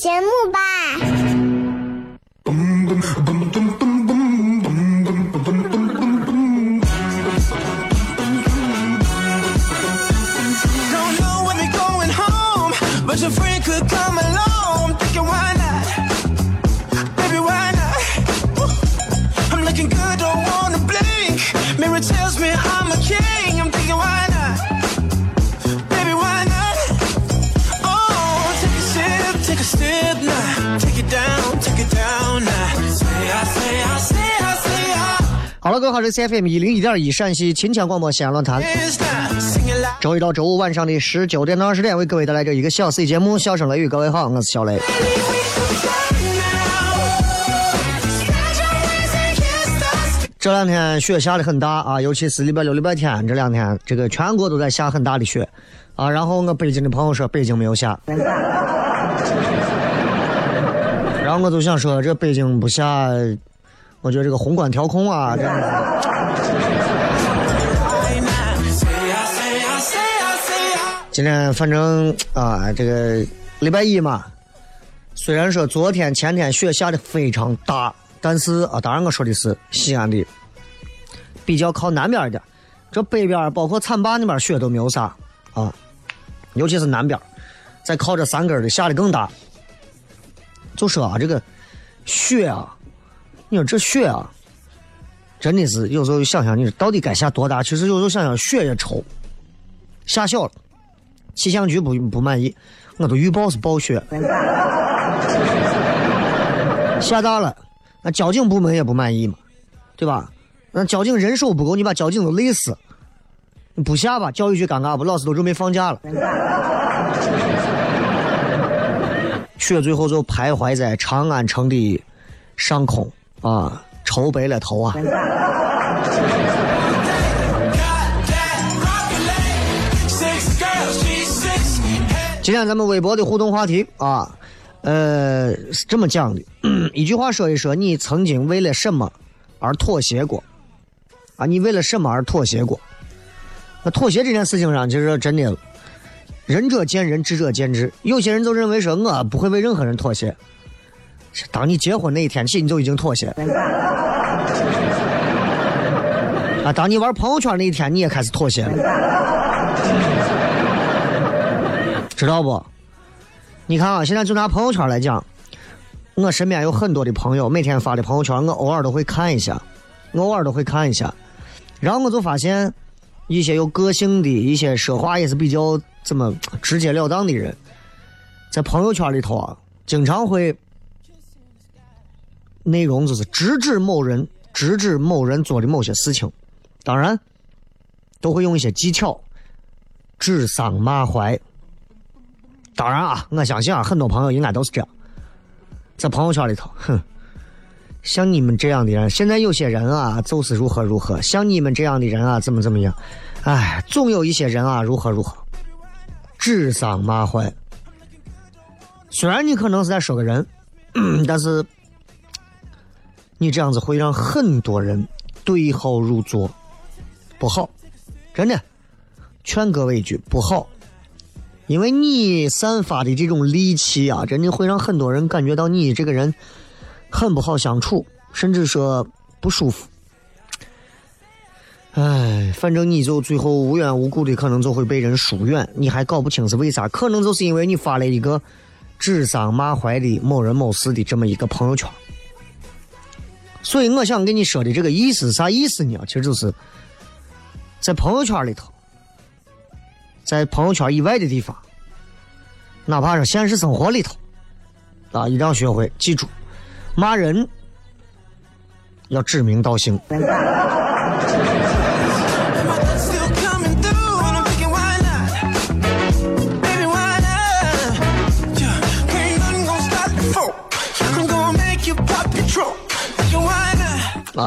节目吧。各位好，这是 C F M 一零一点一陕西秦腔广播西安论坛。周一到周五晚上的十九点到二十点，为各位带来这一个小 C 节目《笑声雷雨》。各位好，我是小雷。这两天雪下的很大啊，尤其是礼拜六、礼拜天这两天，这个全国都在下很大的雪啊。然后我北京的朋友说北京没有下，然后我就想说这北京不下。我觉得这个宏观调控啊，这样的今天反正啊，这个礼拜一嘛，虽然说昨天、前天雪下的非常大，但是啊，当然我说的是西安的比较靠南边的，这北边包括浐灞那边雪都没有啥啊，尤其是南边，再靠着山根的下的更大。就说啊，这个雪啊。你说这雪啊，真的是有时候想想，你说到底该下多大？其实有时候想想，雪也愁，下小了，气象局不不满意，我都预报是暴雪；下大了，那交警部门也不满意嘛，对吧？那交警人手不够，你把交警都累死。不下吧，教育局尴尬不？老师都准备放假了。雪最后就徘徊在长安城的上空。啊，愁白了头啊！今天咱们微博的互动话题啊，呃，是这么讲的，一句话说一说，你曾经为了什么而妥协过？啊，你为了什么而妥协过？那妥协这件事情上，其实真的，仁者见仁，智者见智。有些人就认为说，我不会为任何人妥协。当你结婚那一天起，你就已经妥协 啊！当你玩朋友圈那一天，你也开始妥协了，知道不？你看啊，现在就拿朋友圈来讲，我身边有很多的朋友，每天发的朋友圈，我偶尔都会看一下，我偶尔都会看一下，然后我就发现一些有个性的一些说话也是比较这么直截了当的人，在朋友圈里头啊，经常会。内容就是直指某人，直指某人做的某些事情，当然都会用一些技巧，指桑骂槐。当然啊，我相信啊，很多朋友应该都是这样，在朋友圈里头，哼，像你们这样的人，现在有些人啊，就是如何如何，像你们这样的人啊，怎么怎么样，哎，总有一些人啊，如何如何，指桑骂槐。虽然你可能是在说个人，但是。你这样子会让很多人对号入座，不好真的，劝各位一句不好，因为你散发的这种戾气啊，真的会让很多人感觉到你这个人很不好相处，甚至说不舒服。哎，反正你就最后无缘无故的可能就会被人疏远，你还搞不清是为啥，可能就是因为你发了一个指桑骂槐的某人某事的这么一个朋友圈。所以我想跟你说的这个意思啥意思呢？其实就是在朋友圈里头，在朋友圈以外的地方，哪怕是现实生活里头，啊，一定要学会记住，骂人要指名道姓。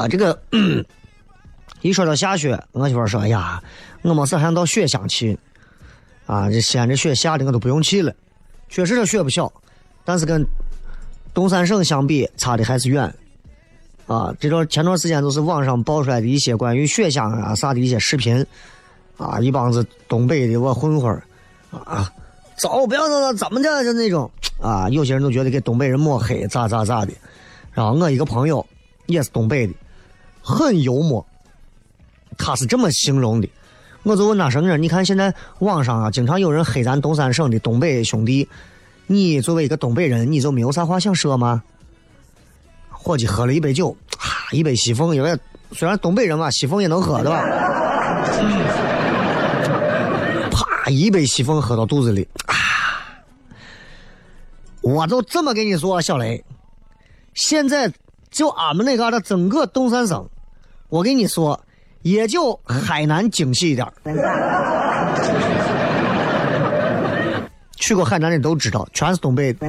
啊，这个 一说到下雪，我媳妇说：“哎呀，我没事还想到雪乡去。”啊，这西安这雪下的我都不用去了。确实这雪不小，但是跟东三省相比，差的还是远。啊，这段前段时间都是网上爆出来的一些关于雪乡啊啥的一些视频，啊，一帮子东北的我混混啊，走，不要走，怎么着就那种啊，有些人都觉得给东北人抹黑，咋咋咋的。然后我一个朋友也是东北的。很幽默，他是这么形容的。我就问他生日，你看现在网上啊，经常有人黑咱东三省的东北兄弟，你作为一个东北人，你就没有啥话想说吗？伙计喝了一杯酒，啊，一杯西凤，因为虽然东北人嘛，西凤也能喝，对吧？啪，一杯西凤喝到肚子里，啊！我就这么跟你说，小雷，现在就俺们那嘎达整个东三省。我跟你说，也就海南精细一点 去过海南的都知道，全是东北的。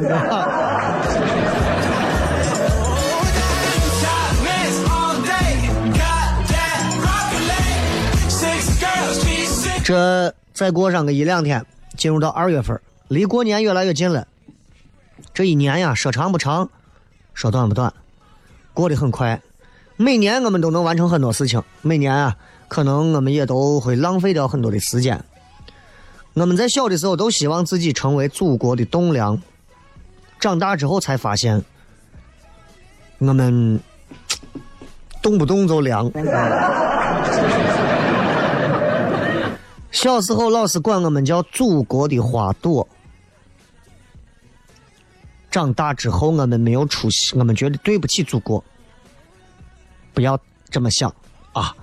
这再过上个一两天，进入到二月份，离过年越来越近了。这一年呀，说长不长，说短不短，过得很快。每年我们都能完成很多事情，每年啊，可能我们也都会浪费掉很多的时间。我们在小的时候都希望自己成为祖国的栋梁，长大之后才发现，我们 动不动就凉。小时候老师管我们叫祖国的花朵，长大之后我们没有出息，我们觉得对不起祖国。不要这么想啊！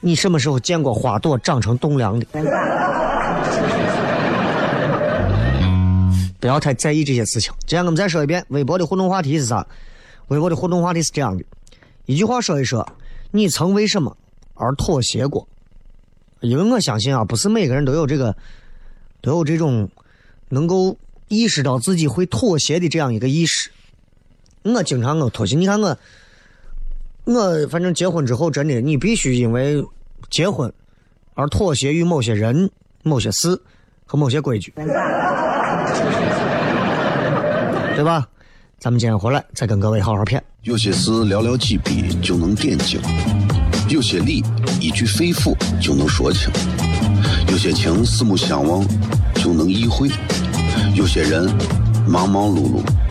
你什么时候见过花朵长成栋梁的？不要太在意这些事情。今天我们再说一遍，微博的互动话题是啥？微博的互动话题是这样的：一句话说一说，你曾为什么而妥协过？因为我相信啊，不是每个人都有这个，都有这种能够意识到自己会妥协的这样一个意识。我经常我妥协，你看我。我反正结婚之后，真的，你必须因为结婚而妥协于某些人、某些事和某些规矩，对吧？咱们今天回来再跟各位好好谝。有些事寥寥几笔就能点睛，有些理一句肺腑就能说清，有些情四目相望就能意会，有些人忙忙碌碌。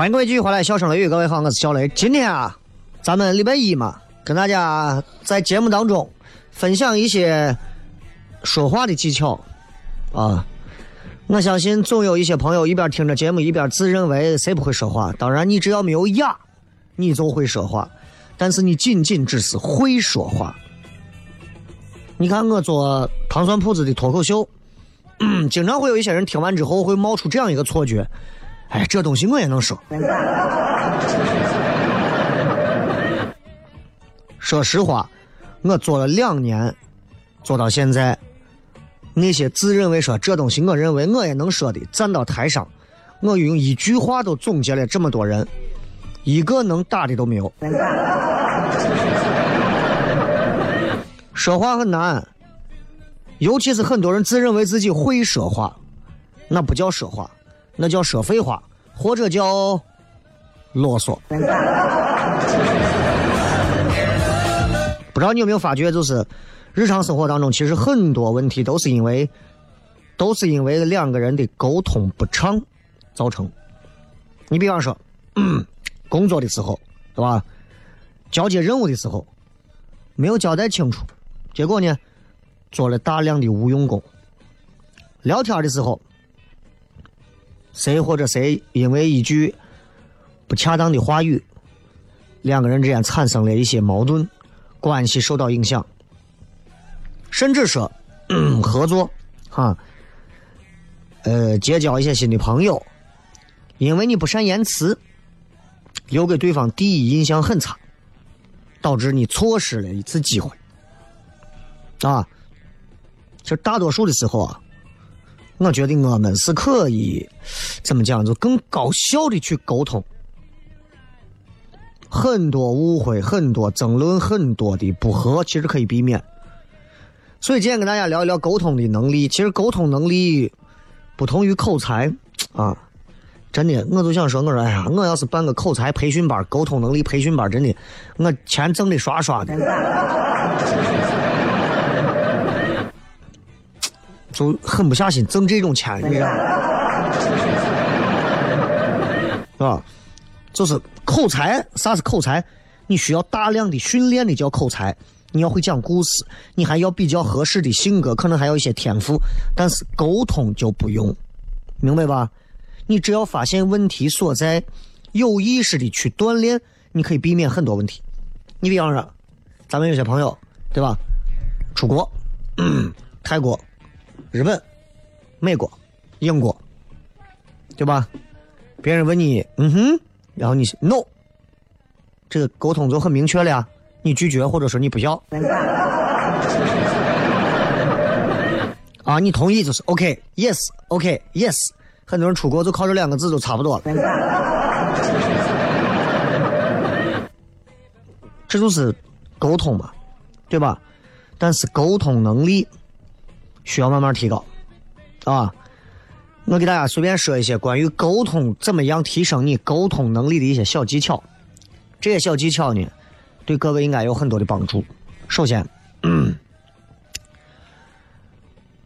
欢迎各位继续回来，笑声雷雨，各位好，我是小雷。今天啊，咱们礼拜一嘛，跟大家在节目当中分享一些说话的技巧啊。我相信总有一些朋友一边听着节目一边自认为谁不会说话。当然，你只要没有哑，你就会说话。但是你仅仅只是会说话。你看我做糖蒜铺子的脱口秀，经常会有一些人听完之后会冒出这样一个错觉。哎，这东西我也能说。说实话，我做了两年，做到现在，那些自认为说这东西我认为我也能说的，站到台上，我用一句话都总结了这么多人，一个能打的都没有。说话很难，尤其是很多人自认为自己会说话，那不叫说话。那叫说废话，或者叫啰嗦。不知道你有没有发觉，就是日常生活当中，其实很多问题都是因为，都是因为两个人的沟通不畅造成。你比方说，工作的时候，对吧？交接任务的时候，没有交代清楚，结果呢，做了大量的无用功。聊天的时候。谁或者谁因为一句不恰当的话语，两个人之间产生了一些矛盾，关系受到影响，甚至说 合作，哈，呃，结交一些新的朋友，因为你不善言辞，留给对方第一印象很差，导致你错失了一次机会，啊，其实大多数的时候啊。我觉得我们是可以怎么讲，就更高效的去沟通，很多误会、很多争论、很多的不和，其实可以避免。所以今天跟大家聊一聊沟通的能力。其实沟通能力不同于口才啊，真的，我就想说，我说哎呀，我要是办个口才培训班、沟通能力培训班，真的，我钱挣的刷刷的。就狠不下心挣这种钱，你知道吗？是吧？就是口才，啥是口才？你需要大量的训练的叫口才。你要会讲故事，你还要比较合适的性格，可能还有一些天赋。但是沟通就不用，明白吧？你只要发现问题所在，有意识的去锻炼，你可以避免很多问题。你比方说，咱们有些朋友，对吧？出国，泰国。日本、美国、英国，对吧？别人问你，嗯哼，然后你 no，这个沟通就很明确了呀，你拒绝或者说你不要。啊，你同意就是 OK，yes，OK，yes。很多人出国就靠这两个字就差不多了。这就是沟通嘛，对吧？但是沟通能力。需要慢慢提高，啊！我给大家随便说一些关于沟通怎么样提升你沟通能力的一些小技巧。这些小技巧呢，对各位应该有很多的帮助。首先，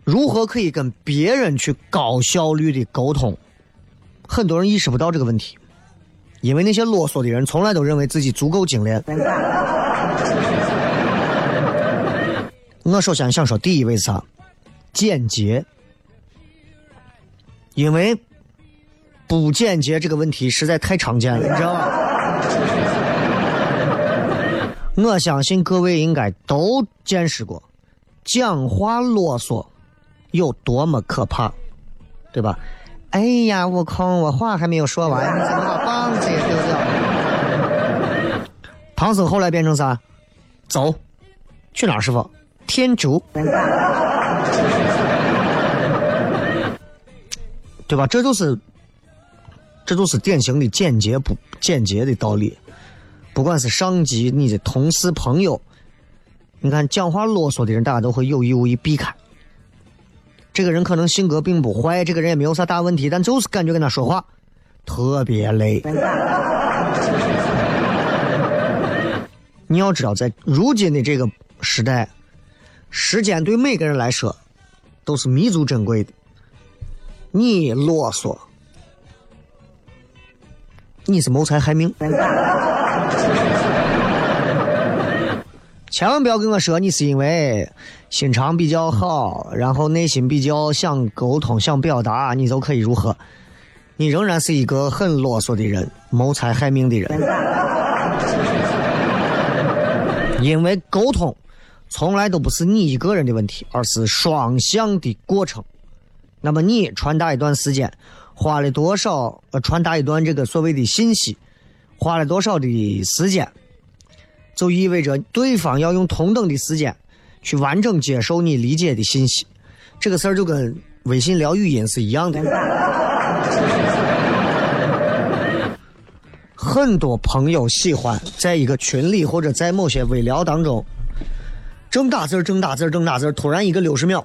如何可以跟别人去高效率的沟通？很多人意识不到这个问题，因为那些啰嗦的人从来都认为自己足够精炼。我首先想说，第一位是啥？简洁，因为不简洁这个问题实在太常见了，你知道吗？我相信各位应该都见识过，讲话啰嗦有多么可怕，对吧？哎呀，悟空，我话还没有说完，你怎么把棒子也丢掉？唐僧后来变成啥？走，去哪儿，师傅？天竺。对吧？这就是，这就是典型的简洁不简洁的道理。不管是上级、你的同事、朋友，你看讲话啰嗦的人，大家都会有意无意避开。这个人可能性格并不坏，这个人也没有啥大问题，但就是感觉跟他说话特别累。你要知道，在如今的这个时代，时间对每个人来说都是弥足珍贵的。你啰嗦，你是谋财害命。千万不要跟我说你是因为心肠比较好，然后内心比较想沟通、想表达，你就可以如何？你仍然是一个很啰嗦的人，谋财害命的人。因为沟通从来都不是你一个人的问题，而是双向的过程。那么你传达一段时间，花了多少？呃，传达一段这个所谓的信息，花了多少的时间？就意味着对方要用同等的时间去完整接受你理解的信息，这个事儿就跟微信聊语音是一样的。很多朋友喜欢在一个群里或者在某些微聊当中，正打字儿正打字儿正打字儿突然一个六十秒，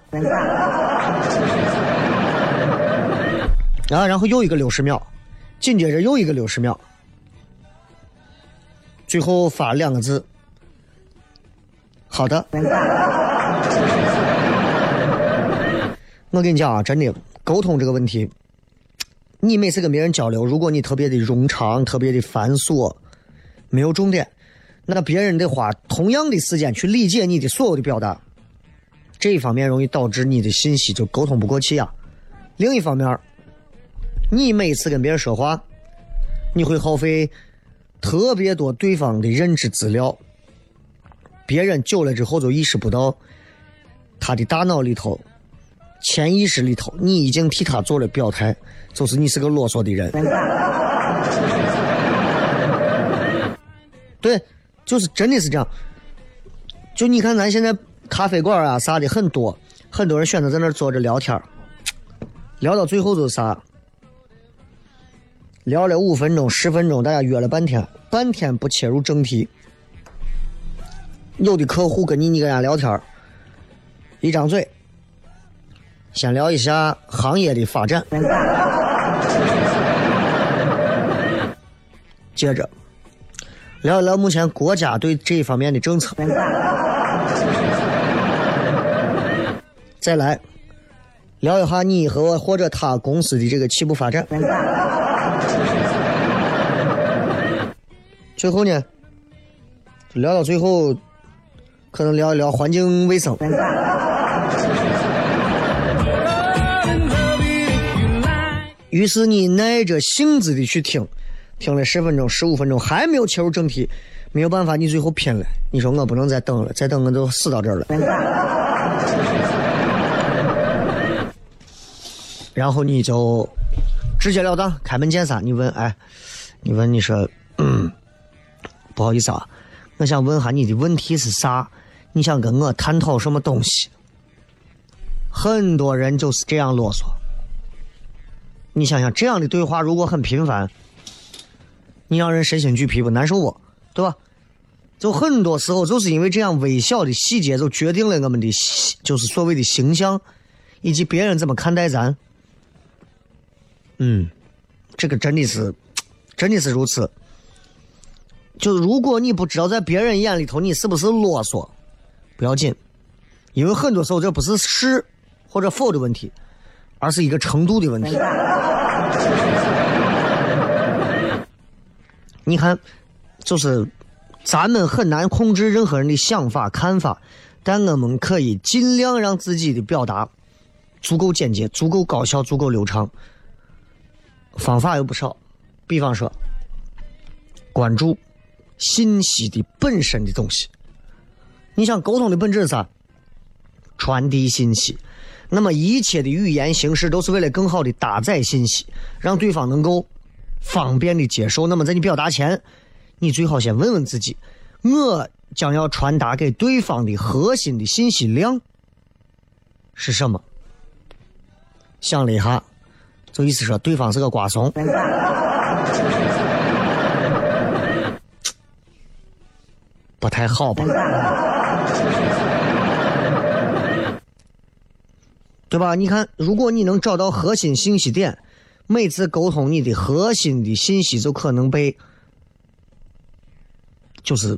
啊，然后又一个六十秒，紧接着又一个六十秒。最后发两个字，好的。我跟你讲啊，真的，沟通这个问题，你每次跟别人交流，如果你特别的冗长、特别的繁琐，没有重点，那别人得花同样的时间去理解你的所有的表达，这一方面容易导致你的信息就沟通不过去啊。另一方面，你每次跟别人说话，你会耗费。特别多对方的认知资料，别人久了之后就意识不到，他的大脑里头、潜意识里头，你已经替他做了表态，就是你是个啰嗦的人。对，就是真的是这样。就你看，咱现在咖啡馆啊啥的很多，很多人选择在那儿坐着聊天聊到最后就是啥？聊了五分钟、十分钟，大家约了半天，半天不切入正题。有的客户跟你你跟人家聊天一张嘴，先聊一下行业的发展，接着聊一聊目前国家对这一方面的政策，再来聊一下你和或者他公司的这个起步发展。最后呢，聊到最后，可能聊一聊环境卫生。于是你耐着性子的去听，听了十分钟、十五分钟，还没有切入正题，没有办法，你最后拼了。你说我不能再等了，再等我就死到这儿了。然后你就。直截了当，开门见山。你问，哎，你问，你说，嗯，不好意思啊，我想问下你的问题是啥？你想跟我探讨什么东西？很多人就是这样啰嗦。你想想，这样的对话如果很频繁，你让人身心俱疲不难受不？对吧？就很多时候就是因为这样微小的细节，就决定了我们的，就是所谓的形象，以及别人怎么看待咱。嗯，这个真的是，真的是如此。就是如果你不知道在别人眼里头你是不是啰嗦，不要紧，因为很多时候这不是是或者否的问题，而是一个程度的问题。你看，就是咱们很难控制任何人的想法看法，但我们可以尽量让自己的表达足够简洁、足够高效、足够流畅。方法有不少，比方说，关注信息的本身的东西。你想沟通的本质是啥？传递信息。那么一切的语言形式都是为了更好的搭载信息，让对方能够方便的接受。那么在你表达前，你最好先问问自己：我将要传达给对方的核心的信息量是什么？想了一下。就意思说对方是个瓜怂。不太好吧？对吧？你看，如果你能找到核心信息点，每次沟通你的核心的信息就可能被，就是，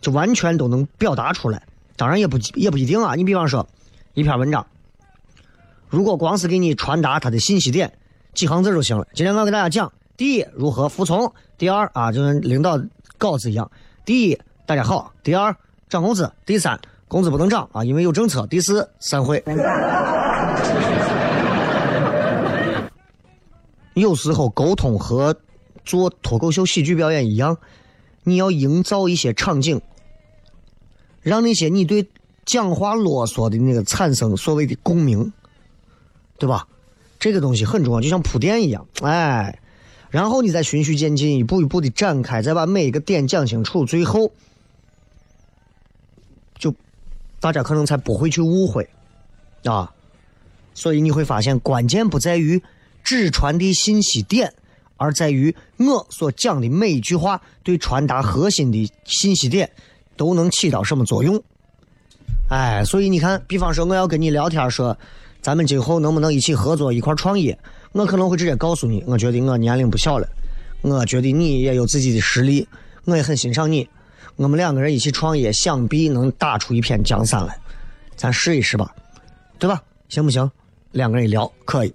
就完全都能表达出来。当然也不也不一定啊。你比方说，一篇文章，如果光是给你传达它的信息点，几行字就行了。今天我给大家讲：第一，如何服从；第二啊，就跟领导稿子一样，第一。大家好，第二涨工资，第三工资不能涨啊，因为有政策。第四散会。有时候沟通和做脱口秀喜剧表演一样，你要营造一些场景，让那些你对讲话啰嗦的那个产生所谓的共鸣，对吧？这个东西很重要，就像铺垫一样，哎，然后你再循序渐进，一步一步的展开，再把每一个点讲清楚，最后就。大家可能才不会去误会，啊，所以你会发现关键不在于只传递信息点，而在于我所讲的每一句话对传达核心的信息点都能起到什么作用。哎，所以你看，比方说我要跟你聊天说，咱们今后能不能一起合作一块创业？我可能会直接告诉你，我觉得我年龄不小了，我觉得你也有自己的实力，我也很欣赏你。我们两个人一起创业，想必能打出一片江山来。咱试一试吧，对吧？行不行？两个人一聊，可以。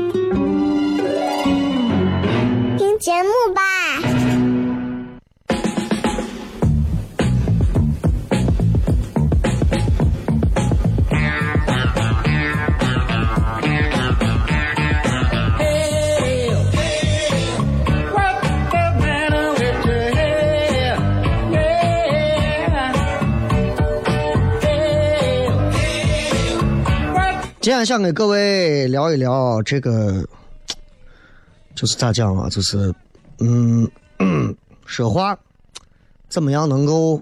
节目吧。今天想给各位聊一聊这个，就是咋讲啊？就是，嗯，说话怎么样能够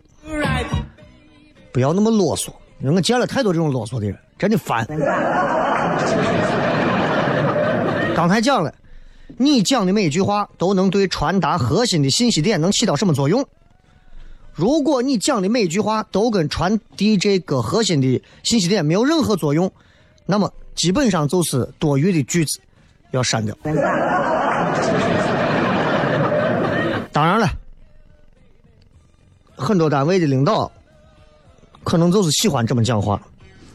不要那么啰嗦？因为我见了太多这种啰嗦的人，真的烦。刚才讲了，你讲的每一句话都能对传达核心的信息点能起到什么作用？如果你讲的每一句话都跟传递这个核心的信息点没有任何作用，那么基本上就是多余的句子要删掉。当然了，很多单位的领导可能就是喜欢这么讲话，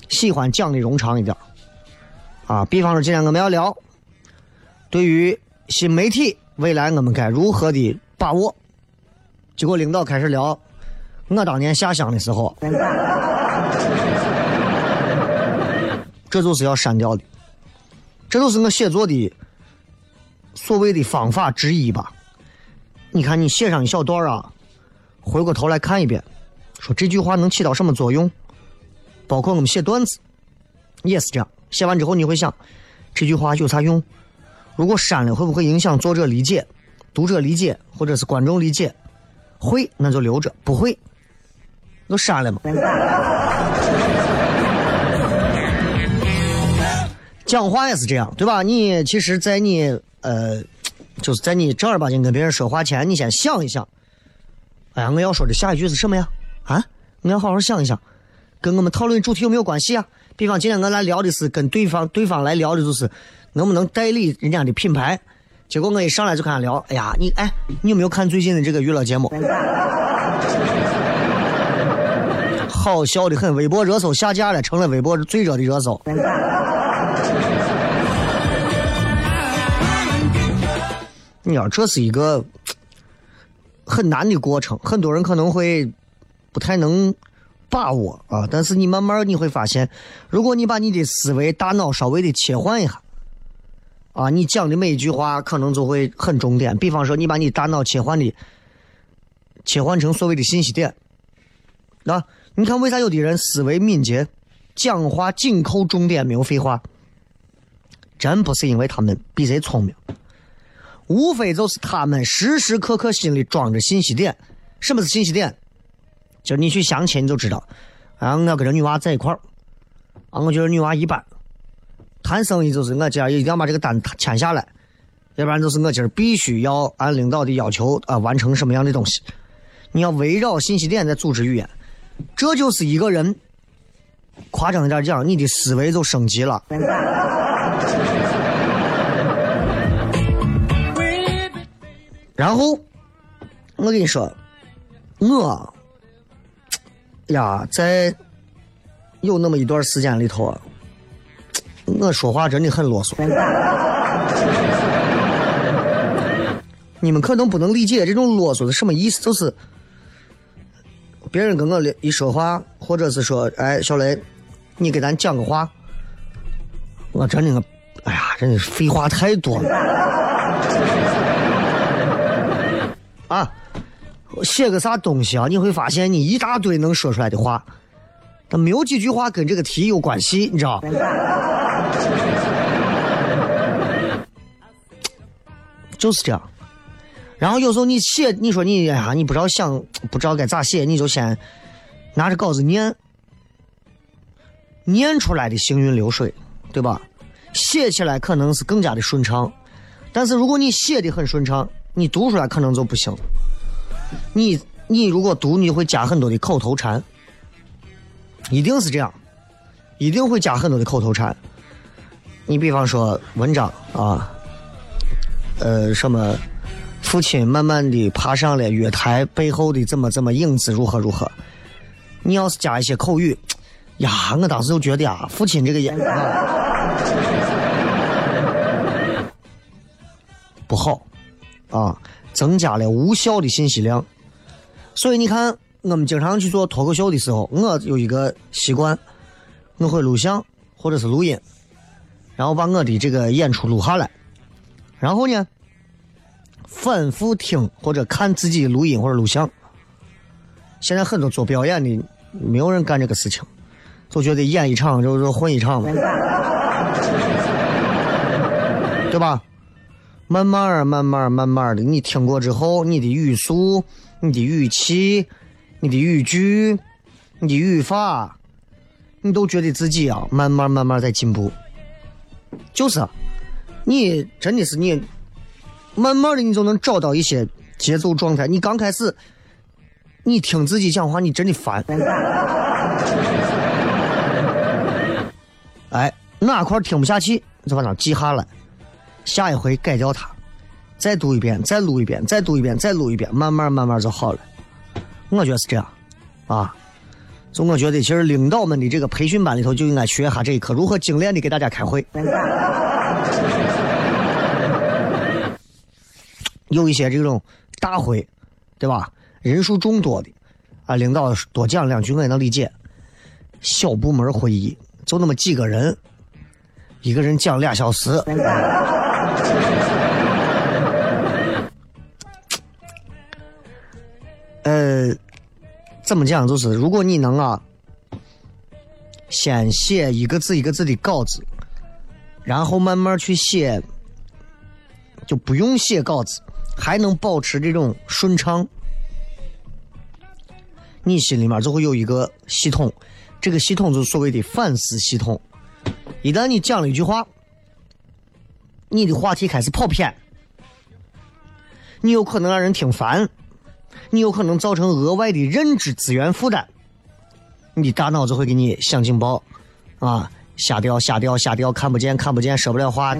喜欢讲的冗长一点。啊，比方说今天我们要聊，对于新媒体未来我们该如何的把握，结果领导开始聊我当年下乡的时候。这就是要删掉的，这就是我写作的所谓的方法之一吧。你看，你写上一小段啊，回过头来看一遍，说这句话能起到什么作用？包括我们写段子也是这样，写完之后你会想，这句话有啥用？如果删了，会不会影响作者理解、读者理解，或者是观众理解？会，那就留着；不会，就删了嘛。讲话也是这样，对吧？你其实，在你呃，就是在你正儿八经跟别人说话前，你先想一想，哎呀，我要说的下一句是什么呀？啊，我要好好想一想，跟我们讨论主题有没有关系啊？比方今天我来聊的是跟对方，对方来聊的就是能不能代理人家的品牌。结果我一上来就跟他聊，哎呀，你哎，你有没有看最近的这个娱乐节目？好笑的很，微博热搜下架了，成了微博最热的热搜。你要这是一个很难的过程，很多人可能会不太能把握啊。但是你慢慢你会发现，如果你把你的思维、大脑稍微的切换一下。啊，你讲的每一句话可能就会很重点。比方说，你把你大脑切换的切换成所谓的信息点，那你看为啥有的人思维敏捷，讲话紧扣重点，没有废话？真不是因为他们比谁聪明，无非就是他们时时刻刻心里装着信息点。什么是信息点？就你去相亲你就知道，啊，我跟这女娃在一块儿，啊，我觉得女娃一般。谈生意就是我今儿一定要把这个单签下来，要不然就是我今儿必须要按领导的要求啊完成什么样的东西。你要围绕信息点在组织语言，这就是一个人？夸张一点讲，你的思维就升级了。然后我跟你说，我呀，在有那么一段时间里头。我说话真的很啰嗦，你们可能不能理解这种啰嗦是什么意思，就是别人跟我一说话，或者是说，哎，小雷，你给咱讲个话，我真的，哎呀，真的废话太多了，啊，写个啥东西啊？你会发现你一大堆能说出来的话，但没有几句话跟这个题有关系，你知道？就是这样，然后有时候你写，你说你哎呀，你不知道想，不知道该咋写，你就先拿着稿子念，念出来的行云流水，对吧？写起来可能是更加的顺畅，但是如果你写的很顺畅，你读出来可能就不行。你你如果读，你会加很多的口头禅，一定是这样，一定会加很多的口头禅。你比方说文章啊。呃，什么？父亲慢慢的爬上了月台，背后的怎么怎么影子如何如何？你要是加一些口语，呀，我当时就觉得啊，父亲这个演啊不好啊，增加了无效的信息量。所以你看，我们经常去做脱口秀的时候，我有一个习惯，我会录像或者是录音，然后把我的这个演出录下来。然后呢，反复听或者看自己录音或者录像。现在很多做表演的，没有人干这个事情，都觉得演一场就是混一场嘛，对吧？慢慢慢慢慢慢的，你听过之后，你的语速、你的语气、你的语句、你的语法，你都觉得自己啊，慢慢慢慢在进步，就是。你真的是你，慢慢的你就能找到一些节奏状态。你刚开始，你听自己讲话，你真的烦。哎，哪块听不下去，就把它记下来，下一回改掉它，再读一遍，再录一遍，再读一遍，再录一遍，慢慢慢慢就好了。我觉得是这样，啊，就我觉得其实领导们的这个培训班里头就应该学一下这一课，如何精炼的给大家开会。有一些这种大会，对吧？人数众多的，啊，领导多讲两句我也能理解。小部门会议就那么几个人，一个人讲俩小时，呃，怎么讲？就是如果你能啊，先写一个字一个字的稿子，然后慢慢去写，就不用写稿子。还能保持这种顺畅，你心里面就会有一个系统，这个系统就是所谓的反思系统。一旦你讲了一句话，你的话题开始跑偏，你有可能让人听烦，你有可能造成额外的认知资源负担，你大脑子会给你响警报，啊，瞎掉瞎掉瞎掉，看不见看不见，说不了话。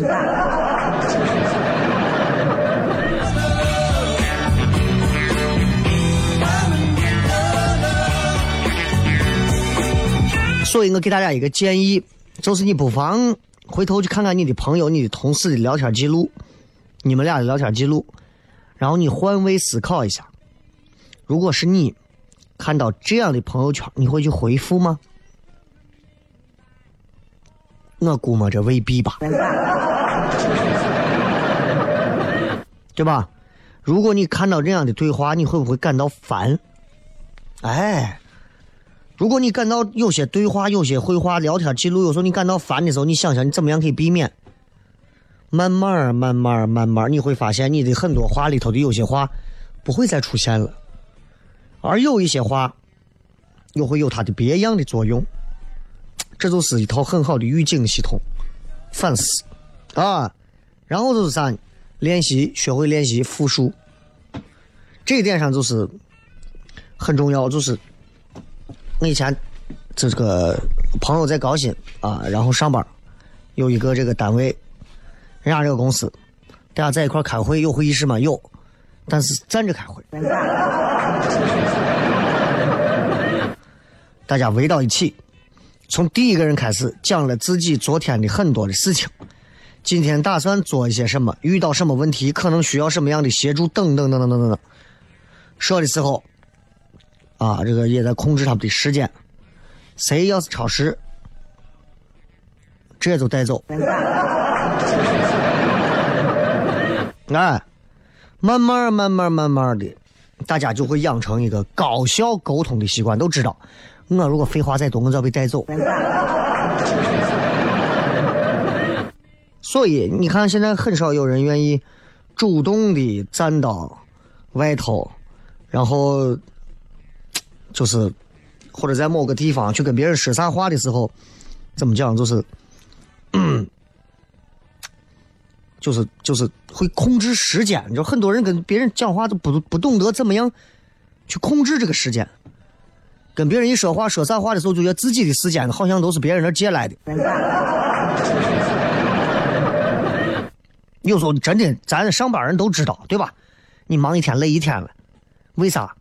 所以我给大家一个建议，就是你不妨回头去看看你的朋友、你的同事的聊天记录，你们俩的聊天记录，然后你换位思考一下，如果是你看到这样的朋友圈，你会去回复吗？我估摸着未必吧，对吧？如果你看到这样的对话，你会不会感到烦？哎。如果你感到有些对话、有些会话聊天记录，有时候你感到烦的时候，你想想你怎么样可以避免？慢慢、慢慢、慢慢，你会发现你的很多话里头的有些话不会再出现了，而有一些话又会有它的别样的作用。这就是一套很好的预警系统，反思啊，然后就是啥？练习，学会练习复述。这一点上就是很重要，就是。我以前这个朋友在高新啊，然后上班有一个这个单位，人家这个公司，大家在一块开会有会议室吗？有，但是站着开会，大家围到一起，从第一个人开始讲了自己昨天的很多的事情，今天打算做一些什么，遇到什么问题，可能需要什么样的协助，等等等等等等等，说的时候。啊，这个也在控制他们的时间。谁要是超时，直接就带走。哎，慢慢慢慢慢慢的，大家就会养成一个高效沟通的习惯，都知道，我如果废话再多，我就要被带走。所以你看，现在很少有人愿意主动的站到外头，然后。就是，或者在某个地方去跟别人说啥话的时候，怎么讲？就是，就是就是会控制时间。就很多人跟别人讲话都不不懂得怎么样去控制这个时间。跟别人一说话说啥话的时候，就觉得自己的时间好像都是别人那借来的。有时候真的，咱上班人都知道，对吧？你忙一天累一天了，为啥？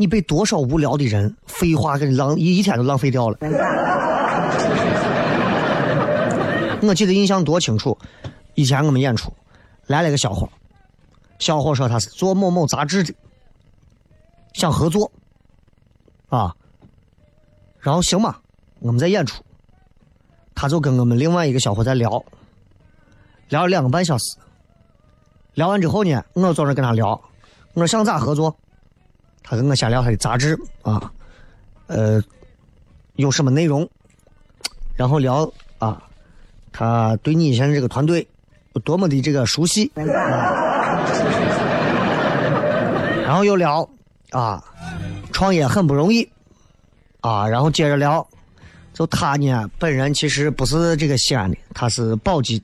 你被多少无聊的人废话给你浪一天都浪费掉了。我记得印象多清楚，以前我们演出来了个小伙，小伙说他是做某某杂志的，想合作，啊，然后行吧，我们在演出，他就跟我们另外一个小伙在聊，聊了两个半小时，聊完之后呢，我坐那跟他聊，我说想咋合作？他跟我先聊他的杂志啊，呃，有什么内容，然后聊啊，他对你现在这个团队有多么的这个熟悉，然后又聊啊，创业很不容易啊，然后接着聊，就他呢本人其实不是这个西安的，他是宝鸡，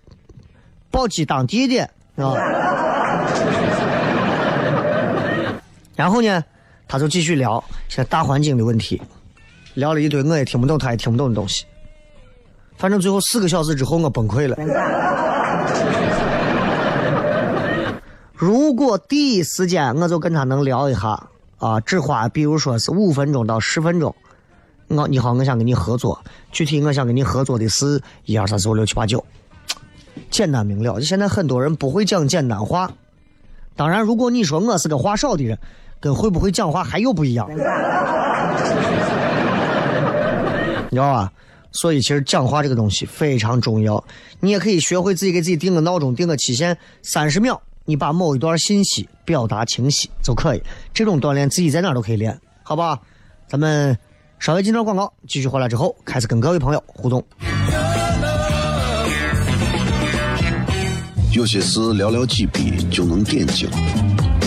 宝鸡当地的啊，然后呢。他就继续聊现在大环境的问题，聊了一堆我也听不懂，他也听不懂的东西。反正最后四个小时之后，我崩溃了。如果第一时间我就跟他能聊一下啊，只花比如说是五分钟到十分钟，我你好，我想跟你合作，具体我想跟你合作的是一二三四五六七八九，简单明了。就现在很多人不会讲简单话，当然，如果你说我是个话少的人。跟会不会讲话还有不一样，你知道吧？所以其实讲话这个东西非常重要。你也可以学会自己给自己定个闹钟，定个期限，三十秒，你把某一段信息表达清晰就可以。这种锻炼自己在哪都可以练，好吧？咱们稍微进段广告，继续回来之后开始跟各位朋友互动。有些事寥寥几笔就能点睛。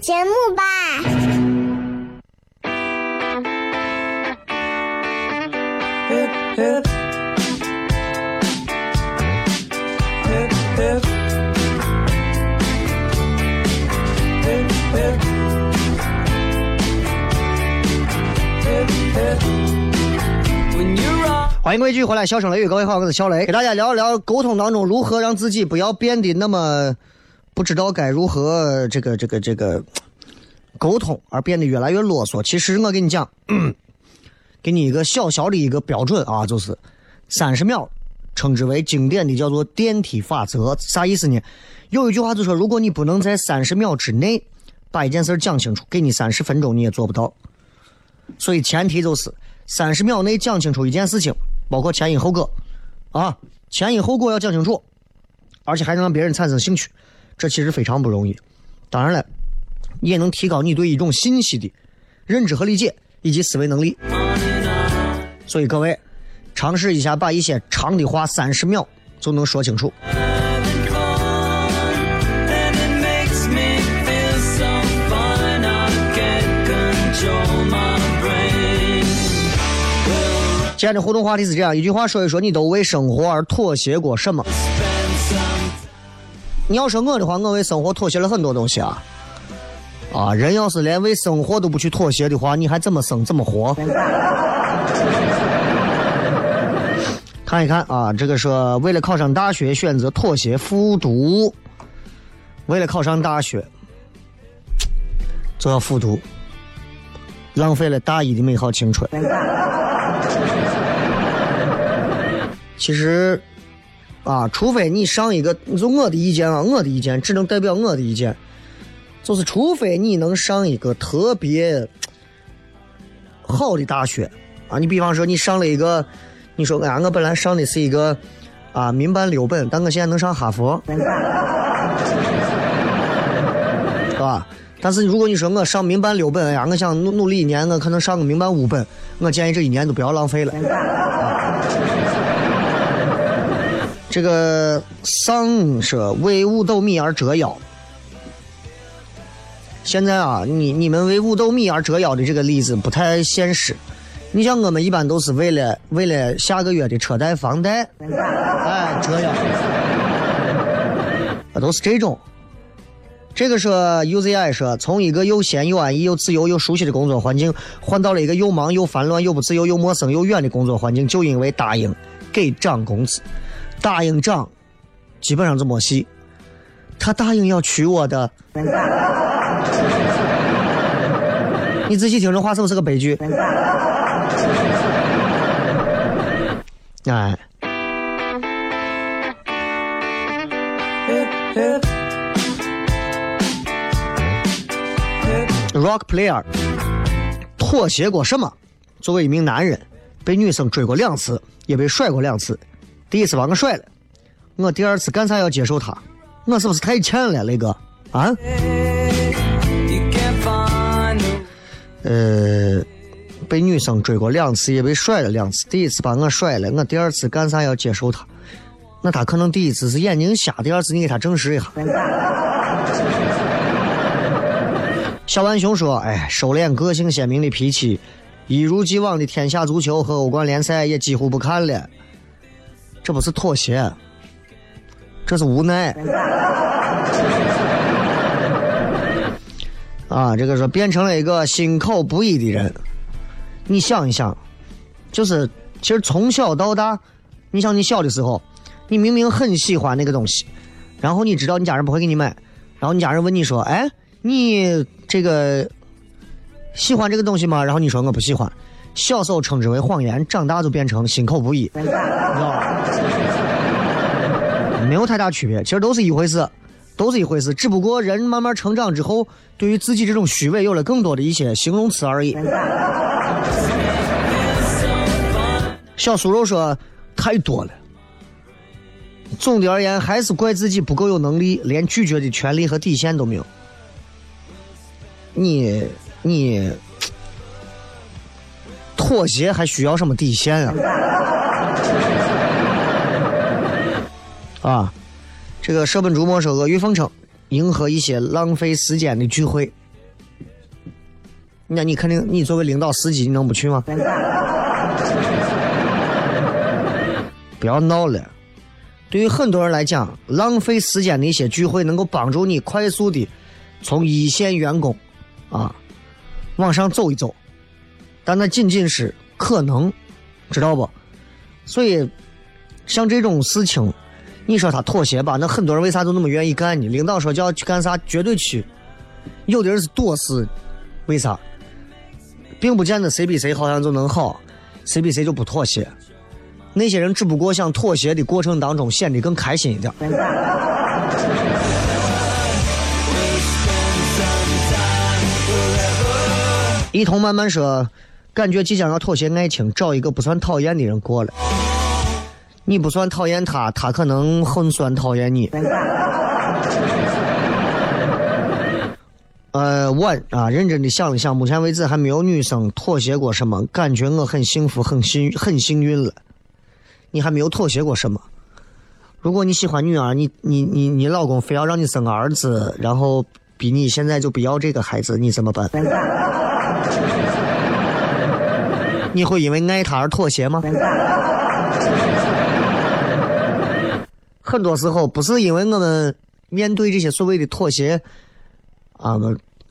节目吧。欢迎各位继续回来，笑声雷雨，各位好，我是小雷，给大家聊一聊沟通当中如何让自己不要变得那么。不知道该如何这个这个这个沟通，而变得越来越啰嗦。其实我跟你讲，给你一个小小的一个标准啊，就是三十秒，称之为经典的叫做电梯法则。啥意思呢？有一句话就说，如果你不能在三十秒之内把一件事讲清楚，给你三十分钟你也做不到。所以前提就是三十秒内讲清楚一件事情，包括前因后果啊，前因后果要讲清楚，而且还能让别人产生兴趣。这其实非常不容易，当然了，也能提高你对一种信息的认知和理解以及思维能力。所以各位，尝试一下把一些长的话三十秒就能说清楚。今天的互动话题是这样：一句话说一说，你都为生活而妥协过什么？你要说我的话，我为生活妥协了很多东西啊！啊，人要是连为生活都不去妥协的话，你还怎么生怎么活？看一看啊，这个说为了考上大学选择妥协复读，为了考上大学就要复读，浪费了大一的美好青春。其实。啊，除非你上一个，就我的意见啊，我的意见只能代表我的意见，就是除非你能上一个特别好的大学啊，你比方说你上了一个，你说哎呀，我本来上的是一个啊民办六本，但我现在能上哈佛，是吧？但是如果你说我上民办六本，哎呀，我想努努力一年，我可能上个民办五本，我建议这一年都不要浪费了。这个丧说为五斗米而折腰。现在啊，你你们为五斗米而折腰的这个例子不太现实。你像我们一般都是为了为了下个月的车贷房贷，哎，折腰，都是这种。这个说 UZI 说，从一个又闲又安逸又自由又熟悉的工作环境，换到了一个又忙又烦乱又不自由又陌生又远的工作环境，就因为答应给涨工资。答应涨，基本上就没戏。他答应要娶我的，你仔细听这话是不是个悲剧？哎，Rock player，妥协过什么？作为一名男人，被女生追过两次，也被甩过两次。第一次把我甩了，我第二次干啥要接受他？我是不是太欠了，雷哥？啊？呃，被女生追过两次，也被甩了两次。第一次把我甩了，我第二次干啥要接受他？那他可能第一次是眼睛瞎，第二次你给他证实一下。小浣熊说：“哎，收敛个性鲜明的脾气，一如既往的天下足球和欧冠联赛也几乎不看了。这不是妥协，这是无奈。啊，这个说变成了一个心口不一的人。你想一想，就是其实从小到大，你想你小的时候，你明明很喜欢那个东西，然后你知道你家人不会给你买，然后你家人问你说：“哎，你这个喜欢这个东西吗？”然后你说我不喜欢。小时候称之为谎言，长大就变成心口不一，知道吧？没有太大区别，其实都是一回事。都是一回事，只不过人慢慢成长之后，对于自己这种虚伪有了更多的一些形容词而已。小酥肉说太多了。总的而言，还是怪自己不够有能力，连拒绝的权利和底线都没有。你你妥协还需要什么底线啊？啊？这个舍本逐末说阿谀奉承，迎合一些浪费时间的聚会。那你肯定，你作为领导司机，你能不去吗？不要闹了。对于很多人来讲，浪费时间的一些聚会，能够帮助你快速的从一线员工啊往上走一走，但那仅仅是可能，知道不？所以，像这种事情。你说他妥协吧，那很多人为啥都那么愿意干呢？领导说叫去干啥，绝对去。有的人是多事，为啥？并不见得谁比谁好像就能好，谁比谁就不妥协。那些人只不过想妥协的过程当中显得更开心一点。一同慢慢说，感觉即将要妥协爱情，找一个不算讨厌的人过了。你不算讨厌他，他可能很算讨厌你。呃，我啊，认真的想了想，目前为止还没有女生妥协过什么，感觉我很幸福，很幸很幸运了。你还没有妥协过什么？如果你喜欢女儿，你你你你老公非要让你生个儿子，然后逼你现在就不要这个孩子，你怎么办？你会因为爱他而妥协吗？很多时候不是因为我们面对这些所谓的妥协啊，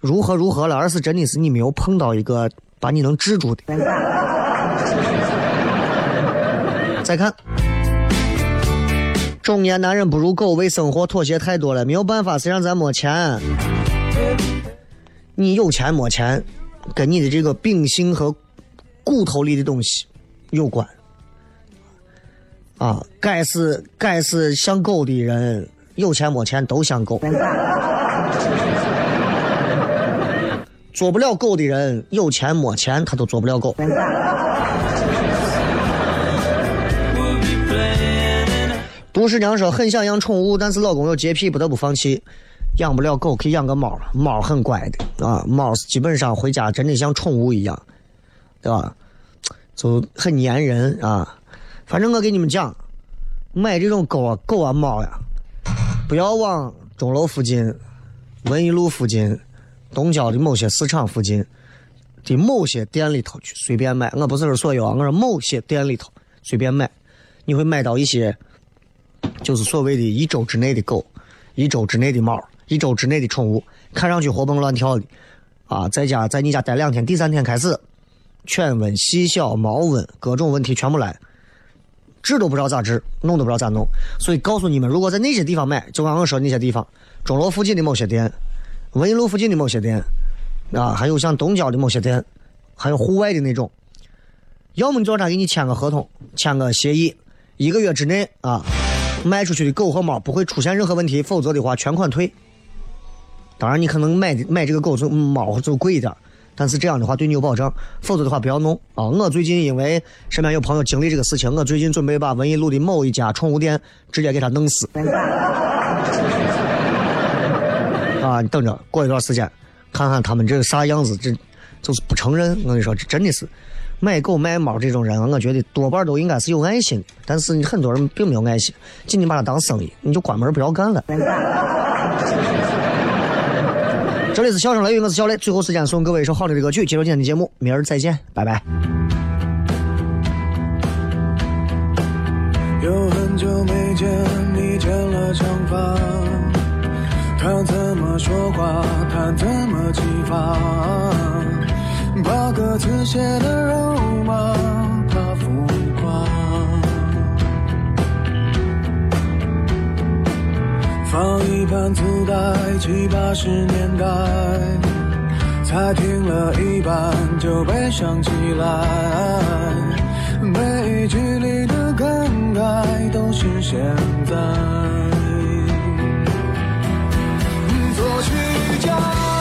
如何如何了，而是真的是你没有碰到一个把你能制住的。再看，中年男人不如狗，为生活妥协太多了，没有办法，谁让咱没钱？你有钱没钱，跟你的这个秉性和骨头里的东西有关。啊，该是该是像狗的人，有钱没钱都像狗；做不了狗的人，有钱没钱他都做不了狗。杜十娘说很想养宠物，但是老公有洁癖，不得不放弃。养不了狗，可以养个猫，猫很乖的啊，猫基本上回家真的像宠物一样，对吧？就很粘人啊。反正我给你们讲，买这种狗啊、狗啊、猫呀，不要往钟楼附近、文艺路附近、东郊的某些市场附近的某些店里头去随便买。我不是说所有啊，我说某些店里头随便买，你会买到一些就是所谓的一周之内的狗、一周之内的猫、一周之内的宠物，看上去活蹦乱跳的啊，在家在你家待两天，第三天开始犬瘟、细小、猫瘟各种问题全部来。治都不知道咋治，弄都不知道咋弄，所以告诉你们，如果在那些地方买，就刚刚说那些地方，钟楼附近的某些店，文艺路附近的某些店，啊，还有像东郊的某些店，还有户外的那种，要么你做啥给你签个合同，签个协议，一个月之内啊，卖出去的狗和猫不会出现任何问题，否则的话全款退。当然，你可能买的买这个狗就猫就贵一点。但是这样的话对你有保障，否则的话不要弄啊！我最近因为身边有朋友经历这个事情，我最近准备把文艺路的某一家宠物店直接给他弄死。啊，你等着，过一段时间，看看他们这个啥样子，这就是不承认。我跟你说，这真的是买狗卖猫这种人，我觉得多半都应该是有爱心，但是你很多人并没有爱心，仅仅把它当生意，你就关门不要干了。这里是笑声雷雨，我是小雷。最后时间送各位一首好听的歌曲，结束今天的节目，明儿再见，拜拜。有很久没见你剪了长发，他怎么说话，他怎么激发，把歌词写的肉麻，放一盘磁带七八十年代。才听了一半就悲伤起来每一句里的感慨都是现在。作曲家